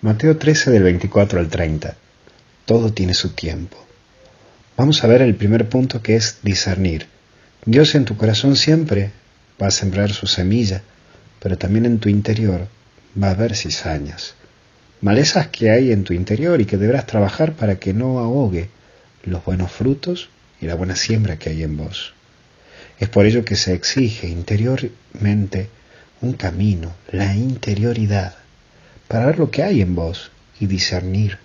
Mateo 13 del 24 al 30. Todo tiene su tiempo. Vamos a ver el primer punto que es discernir. Dios en tu corazón siempre va a sembrar su semilla, pero también en tu interior va a haber cizañas. Malezas que hay en tu interior y que deberás trabajar para que no ahogue los buenos frutos y la buena siembra que hay en vos. Es por ello que se exige interiormente un camino, la interioridad para ver lo que hay en vos y discernir,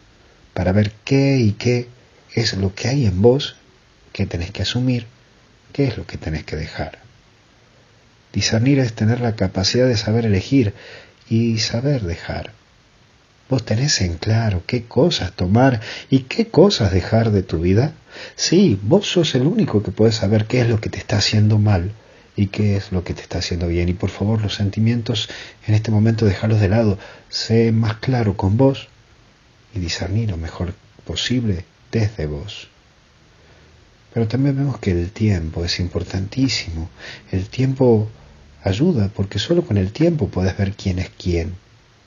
para ver qué y qué es lo que hay en vos, qué tenés que asumir, qué es lo que tenés que dejar. Discernir es tener la capacidad de saber elegir y saber dejar. ¿Vos tenés en claro qué cosas tomar y qué cosas dejar de tu vida? Sí, vos sos el único que puede saber qué es lo que te está haciendo mal y qué es lo que te está haciendo bien. Y por favor, los sentimientos en este momento dejarlos de lado. Sé más claro con vos y discernir lo mejor posible desde vos. Pero también vemos que el tiempo es importantísimo. El tiempo ayuda porque solo con el tiempo puedes ver quién es quién.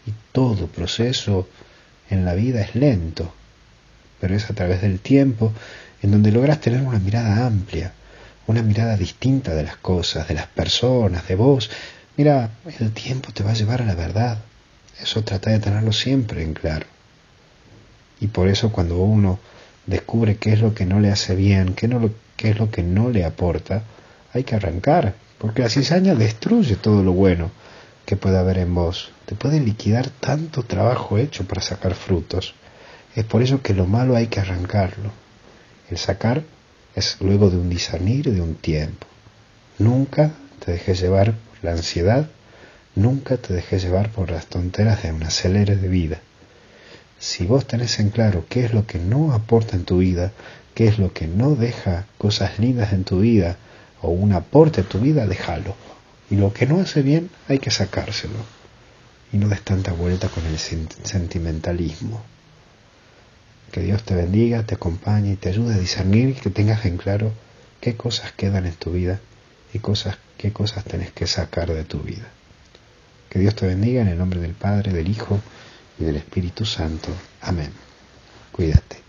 Y todo proceso en la vida es lento, pero es a través del tiempo en donde logras tener una mirada amplia, una mirada distinta de las cosas, de las personas, de vos. Mira, el tiempo te va a llevar a la verdad. Eso trata de tenerlo siempre en claro. Y por eso cuando uno descubre qué es lo que no le hace bien, qué, es lo que no le aporta, hay que arrancar, porque la cizaña destruye todo lo bueno que puede haber en vos. Te puede liquidar tanto trabajo hecho para sacar frutos. Es por eso que lo malo hay que arrancarlo. El sacar es luego de un discernir de un tiempo. Nunca te dejes llevar por la ansiedad, nunca te dejes llevar por las tonteras de un acelere de vida. Si vos tenés en claro qué es lo que no aporta en tu vida, qué es lo que no deja cosas lindas en tu vida o un aporte a tu vida, déjalo. Y lo que no hace bien hay que sacárselo. Y no des tanta vuelta con el sentimentalismo. Que Dios te bendiga, te acompañe y te ayude a discernir y que tengas en claro qué cosas quedan en tu vida y cosas, qué cosas tenés que sacar de tu vida. Que Dios te bendiga en el nombre del Padre, del Hijo y del Espíritu Santo. Amén. Cuídate.